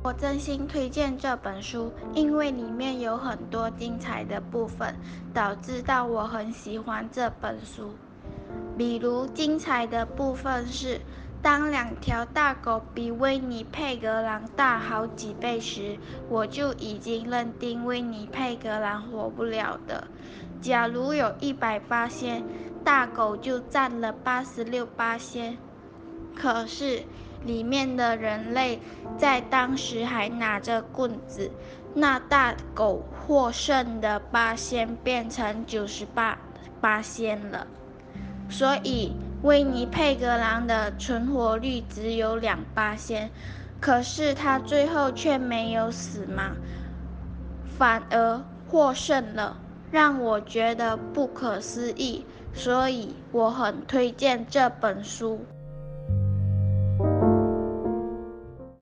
我真心推荐这本书，因为里面有很多精彩的部分，导致到我很喜欢这本书。比如精彩的部分是，当两条大狗比威尼佩格狼大好几倍时，我就已经认定威尼佩格狼活不了的。假如有一百八仙，大狗就占了八十六八仙。可是。里面的人类在当时还拿着棍子，那大狗获胜的八仙变成九十八八仙了，所以威尼佩格狼的存活率只有两八仙，可是他最后却没有死吗？反而获胜了，让我觉得不可思议，所以我很推荐这本书。